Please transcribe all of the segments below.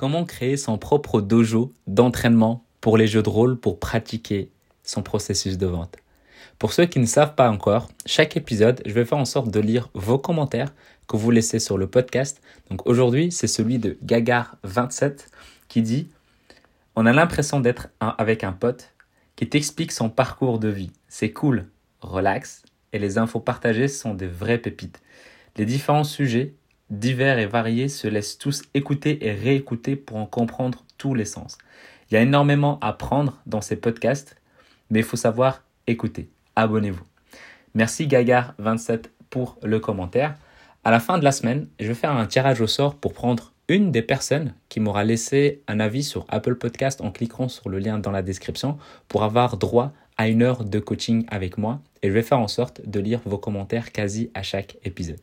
Comment créer son propre dojo d'entraînement pour les jeux de rôle pour pratiquer son processus de vente? Pour ceux qui ne savent pas encore, chaque épisode, je vais faire en sorte de lire vos commentaires que vous laissez sur le podcast. Donc aujourd'hui, c'est celui de Gagar27 qui dit On a l'impression d'être avec un pote qui t'explique son parcours de vie. C'est cool, relax, et les infos partagées sont des vraies pépites. Les différents sujets divers et variés se laissent tous écouter et réécouter pour en comprendre tous les sens. Il y a énormément à prendre dans ces podcasts, mais il faut savoir écouter. Abonnez-vous. Merci Gagar27 pour le commentaire. À la fin de la semaine, je vais faire un tirage au sort pour prendre une des personnes qui m'aura laissé un avis sur Apple Podcast en cliquant sur le lien dans la description pour avoir droit à une heure de coaching avec moi et je vais faire en sorte de lire vos commentaires quasi à chaque épisode.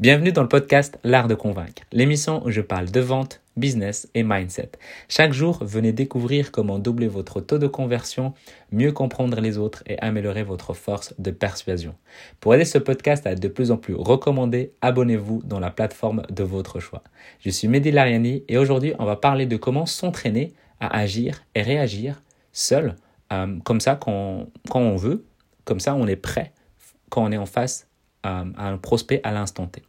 Bienvenue dans le podcast L'Art de Convaincre, l'émission où je parle de vente, business et mindset. Chaque jour, venez découvrir comment doubler votre taux de conversion, mieux comprendre les autres et améliorer votre force de persuasion. Pour aider ce podcast à être de plus en plus recommandé, abonnez-vous dans la plateforme de votre choix. Je suis Mehdi Lariani et aujourd'hui, on va parler de comment s'entraîner à agir et réagir seul, euh, comme ça quand, quand on veut, comme ça on est prêt quand on est en face à un prospect à l'instant T.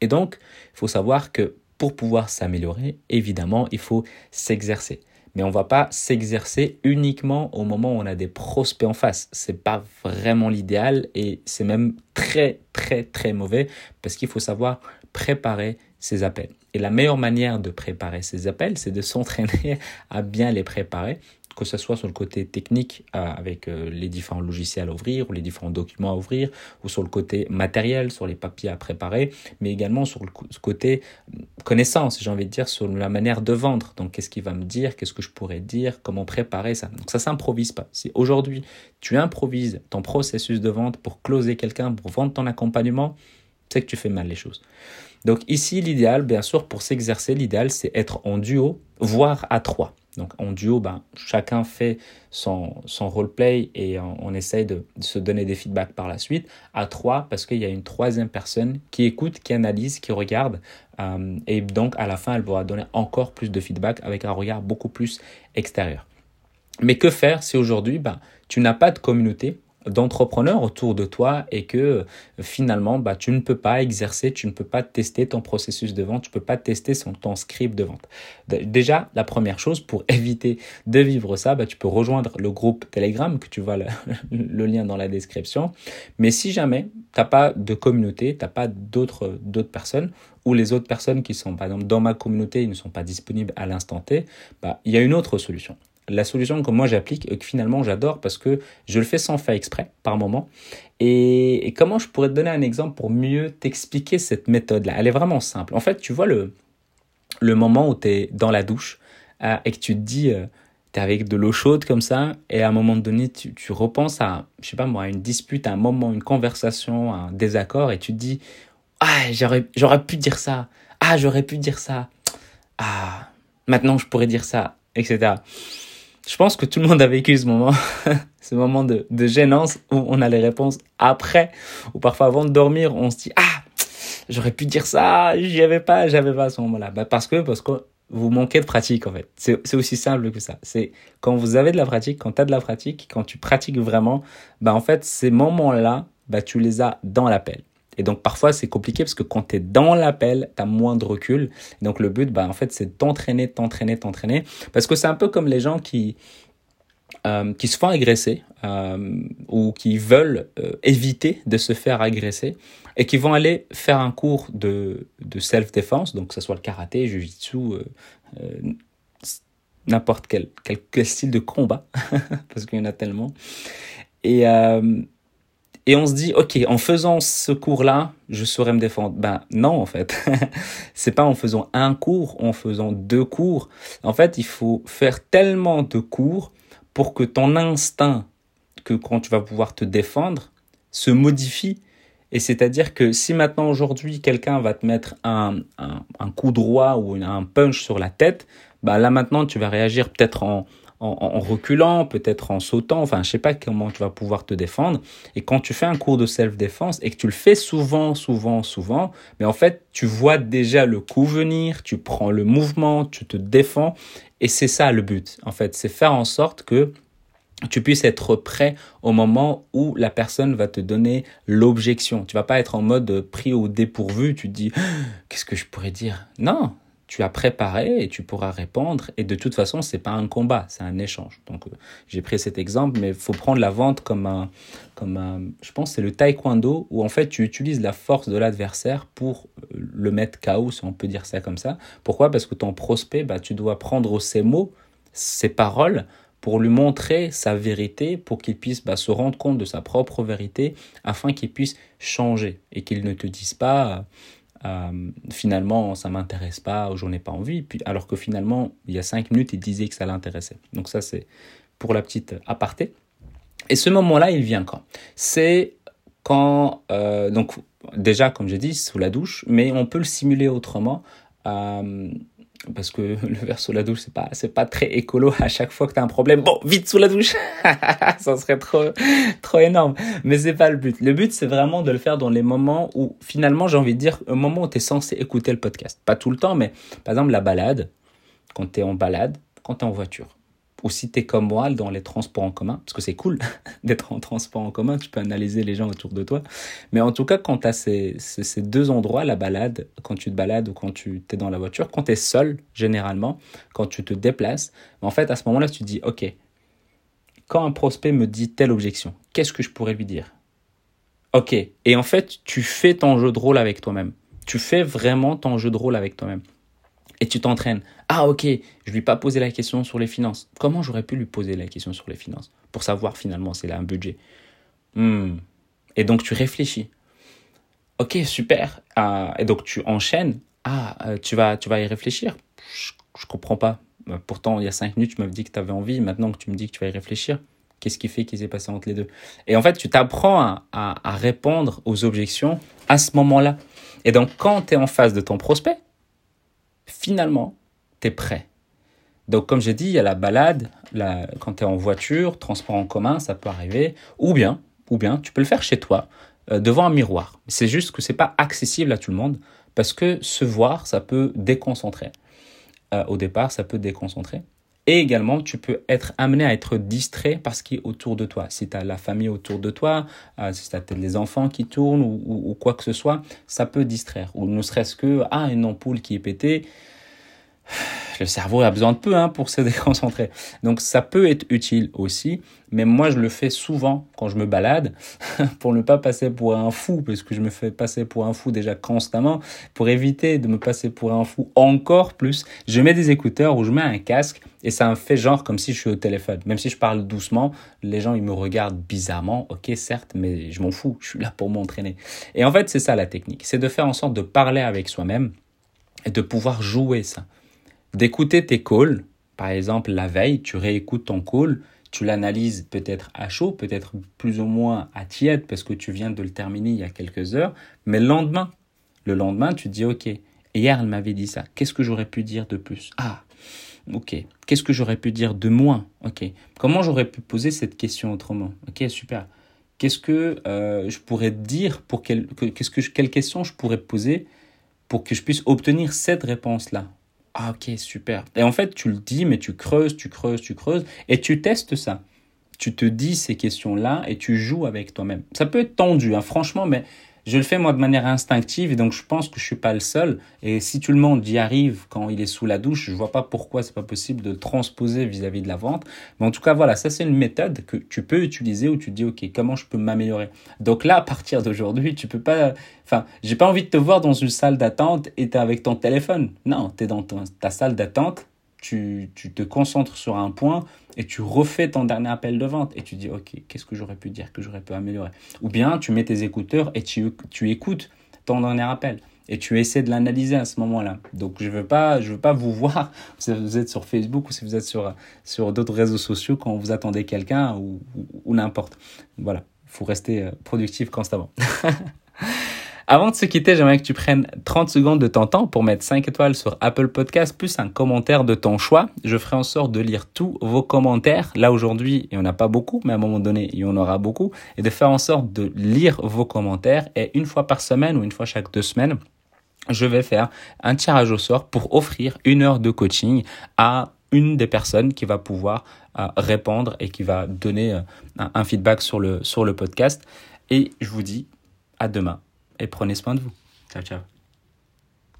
Et donc, il faut savoir que pour pouvoir s'améliorer, évidemment, il faut s'exercer. Mais on ne va pas s'exercer uniquement au moment où on a des prospects en face. Ce n'est pas vraiment l'idéal et c'est même très très très mauvais parce qu'il faut savoir préparer ses appels. Et la meilleure manière de préparer ses appels, c'est de s'entraîner à bien les préparer que ce soit sur le côté technique avec euh, les différents logiciels à ouvrir ou les différents documents à ouvrir, ou sur le côté matériel, sur les papiers à préparer, mais également sur le côté euh, connaissance, j'ai envie de dire, sur la manière de vendre. Donc, qu'est-ce qu'il va me dire, qu'est-ce que je pourrais dire, comment préparer ça. Donc, ça s'improvise pas. Si aujourd'hui, tu improvises ton processus de vente pour closer quelqu'un, pour vendre ton accompagnement, c'est que tu fais mal les choses. Donc ici, l'idéal, bien sûr, pour s'exercer, l'idéal, c'est être en duo, voire à trois. Donc en duo, ben, chacun fait son, son roleplay et on, essaye de, se donner des feedbacks par la suite. À trois, parce qu'il y a une troisième personne qui écoute, qui analyse, qui regarde. Euh, et donc à la fin, elle pourra donner encore plus de feedback avec un regard beaucoup plus extérieur. Mais que faire si aujourd'hui, ben, tu n'as pas de communauté d'entrepreneurs autour de toi et que euh, finalement bah, tu ne peux pas exercer, tu ne peux pas tester ton processus de vente, tu ne peux pas tester ton script de vente. Déjà, la première chose pour éviter de vivre ça, bah, tu peux rejoindre le groupe Telegram que tu vois le, le lien dans la description. Mais si jamais tu n'as pas de communauté, tu n'as pas d'autres personnes ou les autres personnes qui sont par exemple dans ma communauté, ils ne sont pas disponibles à l'instant T, bah, il y a une autre solution la solution que moi j'applique et que finalement j'adore parce que je le fais sans faire exprès par moment. Et, comment je pourrais te donner un exemple pour mieux t'expliquer cette méthode-là? Elle est vraiment simple. En fait, tu vois le, le moment où tu es dans la douche euh, et que tu te dis, euh, tu es avec de l'eau chaude comme ça, et à un moment donné, tu, repenses à, je sais pas moi, une dispute, un moment, une conversation, un désaccord, et tu te dis, ah, j'aurais pu dire ça, ah, j'aurais pu dire ça, ah, maintenant je pourrais dire ça, etc. Je pense que tout le monde a vécu ce moment, ce moment de, de gênance où on a les réponses après, ou parfois avant de dormir, on se dit ah j'aurais pu dire ça, j'y avais pas, j'avais pas à ce moment-là. Bah parce que parce que vous manquez de pratique en fait. C'est aussi simple que ça. C'est quand vous avez de la pratique, quand tu de la pratique, quand tu pratiques vraiment, bah en fait ces moments-là, bah tu les as dans l'appel. Et donc parfois c'est compliqué parce que quand tu es dans l'appel, tu as moins de recul. donc le but, bah, en fait, c'est t'entraîner, t'entraîner, t'entraîner. Parce que c'est un peu comme les gens qui, euh, qui se font agresser euh, ou qui veulent euh, éviter de se faire agresser et qui vont aller faire un cours de, de self-défense, donc que ce soit le karaté, jujitsu, n'importe quel, quel, style de combat, parce qu'il y en a tellement. Et, et on se dit, ok, en faisant ce cours-là, je saurais me défendre. Ben non, en fait. c'est pas en faisant un cours, en faisant deux cours. En fait, il faut faire tellement de cours pour que ton instinct, que quand tu vas pouvoir te défendre, se modifie. Et c'est-à-dire que si maintenant aujourd'hui quelqu'un va te mettre un, un, coup droit ou un punch sur la tête, bah là maintenant tu vas réagir peut-être en, en, reculant, peut-être en sautant, enfin je sais pas comment tu vas pouvoir te défendre. Et quand tu fais un cours de self-défense et que tu le fais souvent, souvent, souvent, mais en fait tu vois déjà le coup venir, tu prends le mouvement, tu te défends et c'est ça le but. En fait, c'est faire en sorte que tu puisses être prêt au moment où la personne va te donner l'objection. Tu vas pas être en mode pris au dépourvu, tu te dis qu'est-ce que je pourrais dire? Non, tu as préparé et tu pourras répondre. Et de toute façon, c'est pas un combat, c'est un échange. Donc, euh, j'ai pris cet exemple, mais il faut prendre la vente comme un, comme un, je pense, c'est le taekwondo où en fait tu utilises la force de l'adversaire pour euh, le mettre KO, si on peut dire ça comme ça. Pourquoi? Parce que ton prospect, bah, tu dois prendre ses mots, ses paroles pour lui montrer sa vérité, pour qu'il puisse bah, se rendre compte de sa propre vérité, afin qu'il puisse changer et qu'il ne te dise pas euh, finalement ça m'intéresse pas ou j'en ai pas envie, puis, alors que finalement il y a cinq minutes il disait que ça l'intéressait. Donc ça c'est pour la petite aparté. Et ce moment-là il vient quand? C'est quand euh, donc déjà comme j'ai dit sous la douche, mais on peut le simuler autrement. Euh, parce que le verre sous la douche c'est pas c'est pas très écolo à chaque fois que tu as un problème. Bon vite sous la douche! Ça serait trop trop énorme. Mais c'est pas le but. Le but c'est vraiment de le faire dans les moments où finalement j'ai envie de dire un moment où tu es censé écouter le podcast. Pas tout le temps mais par exemple la balade. Quand tu es en balade quand tu es en voiture ou si comme moi dans les transports en commun, parce que c'est cool d'être en transport en commun, tu peux analyser les gens autour de toi. Mais en tout cas, quand tu as ces, ces, deux endroits, la balade, quand tu te balades ou quand tu es dans la voiture, quand tu es seul, généralement, quand tu te déplaces, en fait, à ce moment-là, tu te dis, OK, quand un prospect me dit telle objection, qu'est-ce que je pourrais lui dire? OK. Et en fait, tu fais ton jeu de rôle avec toi-même. Tu fais vraiment ton jeu de rôle avec toi-même et tu t'entraînes. Ah ok, je lui ai pas posé la question sur les finances. Comment j'aurais pu lui poser la question sur les finances pour savoir finalement s'il a un budget? Hmm. Et donc tu réfléchis. Ok, super. Ah, et donc tu enchaînes. Ah, euh, tu vas, tu vas y réfléchir? Je, ne comprends pas. Bah, pourtant, il y a cinq minutes, tu m'avais dit que tu avais envie. Maintenant que tu me dis que tu vas y réfléchir, qu'est-ce qui fait qu'il s'est passé entre les deux? Et en fait, tu t'apprends à, à répondre aux objections à ce moment-là. Et donc, quand tu es en face de ton prospect, finalement, tu es prêt. Donc, comme j'ai dit, il y a la balade, la, quand tu es en voiture, transport en commun, ça peut arriver. Ou bien, ou bien, tu peux le faire chez toi, euh, devant un miroir. C'est juste que c'est pas accessible à tout le monde parce que se voir, ça peut déconcentrer. Euh, au départ, ça peut déconcentrer. Et également, tu peux être amené à être distrait par ce qui est autour de toi. Si tu as la famille autour de toi, euh, si tu as les enfants qui tournent ou, ou, quoi que ce soit, ça peut distraire. Ou ne serait-ce que, ah, une ampoule qui est pétée, le cerveau a besoin de peu hein, pour se déconcentrer. Donc ça peut être utile aussi, mais moi je le fais souvent quand je me balade pour ne pas passer pour un fou, parce que je me fais passer pour un fou déjà constamment. Pour éviter de me passer pour un fou encore plus, je mets des écouteurs ou je mets un casque et ça me fait genre comme si je suis au téléphone. Même si je parle doucement, les gens ils me regardent bizarrement. Ok certes, mais je m'en fous, je suis là pour m'entraîner. Et en fait c'est ça la technique, c'est de faire en sorte de parler avec soi-même et de pouvoir jouer ça d'écouter tes calls. Par exemple, la veille, tu réécoutes ton call, tu l'analyses peut-être à chaud, peut-être plus ou moins à tiède parce que tu viens de le terminer il y a quelques heures, mais le lendemain, le lendemain, tu te dis OK, hier elle m'avait dit ça, qu'est-ce que j'aurais pu dire de plus? Ah, OK, qu'est-ce que j'aurais pu dire de moins? OK, comment j'aurais pu poser cette question autrement? OK, super. Qu'est-ce que euh, je pourrais dire pour quelle, que, quelle question je pourrais poser pour que je puisse obtenir cette réponse-là? Ah ok, super. Et en fait, tu le dis, mais tu creuses, tu creuses, tu creuses, et tu testes ça. Tu te dis ces questions-là et tu joues avec toi-même. Ça peut être tendu, hein, franchement, mais je le fais moi de manière instinctive et donc je pense que je suis pas le seul. Et si tout le monde y arrive quand il est sous la douche, je vois pas pourquoi c'est pas possible de transposer vis-à-vis de la vente. Mais en tout cas, voilà, ça c'est une méthode que tu peux utiliser où tu dis, OK, comment je peux m'améliorer? Donc là, à partir d'aujourd'hui, tu peux pas, enfin, j'ai pas envie de te voir dans une salle d'attente et t'es avec ton téléphone. Non, tu es dans ta salle d'attente, tu, tu te concentres sur un point, et tu refais ton dernier appel de vente et tu dis ok qu'est-ce que j'aurais pu dire que j'aurais pu améliorer? Ou bien tu mets tes écouteurs et tu, tu écoutes ton dernier appel et tu essaies de l'analyser à ce moment-là. Donc je veux pas je veux pas vous voir si vous êtes sur Facebook ou si vous êtes sur sur d'autres réseaux sociaux quand vous attendez quelqu'un ou, ou, n'importe. Voilà, il faut rester euh, productif constamment. Avant de se quitter, j'aimerais que tu prennes 30 secondes de ton temps pour mettre 5 étoiles sur Apple Podcast plus un commentaire de ton choix. Je ferai en sorte de lire tous vos commentaires. Là aujourd'hui, il n'y en a pas beaucoup, mais à un moment donné, il y en aura beaucoup. Et de faire en sorte de lire vos commentaires. Et une fois par semaine ou une fois chaque deux semaines, je vais faire un tirage au sort pour offrir une heure de coaching à une des personnes qui va pouvoir euh, répondre et qui va donner euh, un feedback sur le, sur le podcast. Et je vous dis à demain et prenez soin de vous. Ciao, ciao.